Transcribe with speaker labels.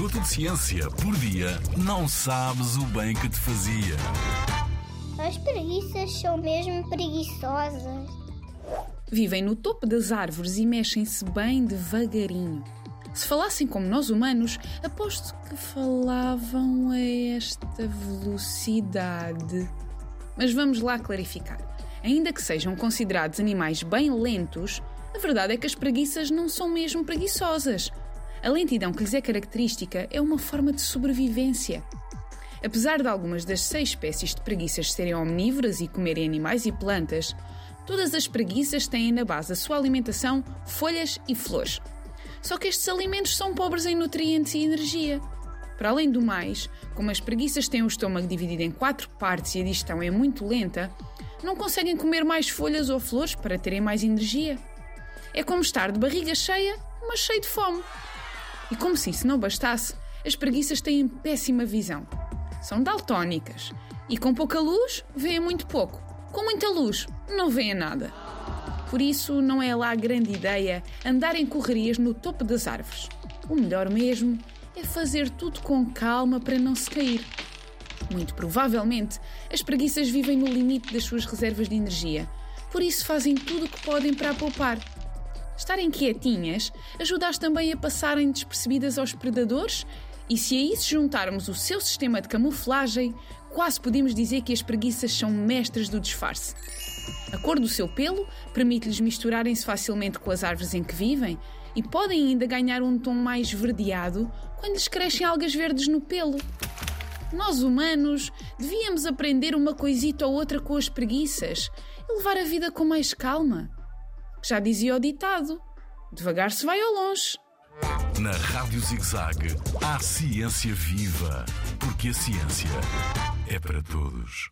Speaker 1: minuto de ciência por dia, não sabes o bem que te fazia.
Speaker 2: As preguiças são mesmo preguiçosas.
Speaker 3: Vivem no topo das árvores e mexem-se bem devagarinho. Se falassem como nós humanos, aposto que falavam a esta velocidade. Mas vamos lá clarificar. Ainda que sejam considerados animais bem lentos, a verdade é que as preguiças não são mesmo preguiçosas. A lentidão que lhes é característica é uma forma de sobrevivência. Apesar de algumas das seis espécies de preguiças serem omnívoras e comerem animais e plantas, todas as preguiças têm na base a sua alimentação folhas e flores. Só que estes alimentos são pobres em nutrientes e energia. Para além do mais, como as preguiças têm o estômago dividido em quatro partes e a digestão é muito lenta, não conseguem comer mais folhas ou flores para terem mais energia. É como estar de barriga cheia, mas cheio de fome. E como se isso não bastasse, as preguiças têm péssima visão. São daltónicas e com pouca luz veem muito pouco. Com muita luz não veem nada. Por isso, não é lá grande ideia andar em correrias no topo das árvores. O melhor mesmo é fazer tudo com calma para não se cair. Muito provavelmente, as preguiças vivem no limite das suas reservas de energia, por isso fazem tudo o que podem para poupar. Estarem quietinhas ajuda-as também a passarem despercebidas aos predadores e se a isso juntarmos o seu sistema de camuflagem, quase podemos dizer que as preguiças são mestres do disfarce. A cor do seu pelo permite-lhes misturarem-se facilmente com as árvores em que vivem e podem ainda ganhar um tom mais verdeado quando lhes crescem algas verdes no pelo. Nós humanos devíamos aprender uma coisita ou outra com as preguiças e levar a vida com mais calma. Já dizia o ditado: devagar se vai ao longe.
Speaker 1: Na Rádio ZigZag, há ciência viva, porque a ciência é para todos.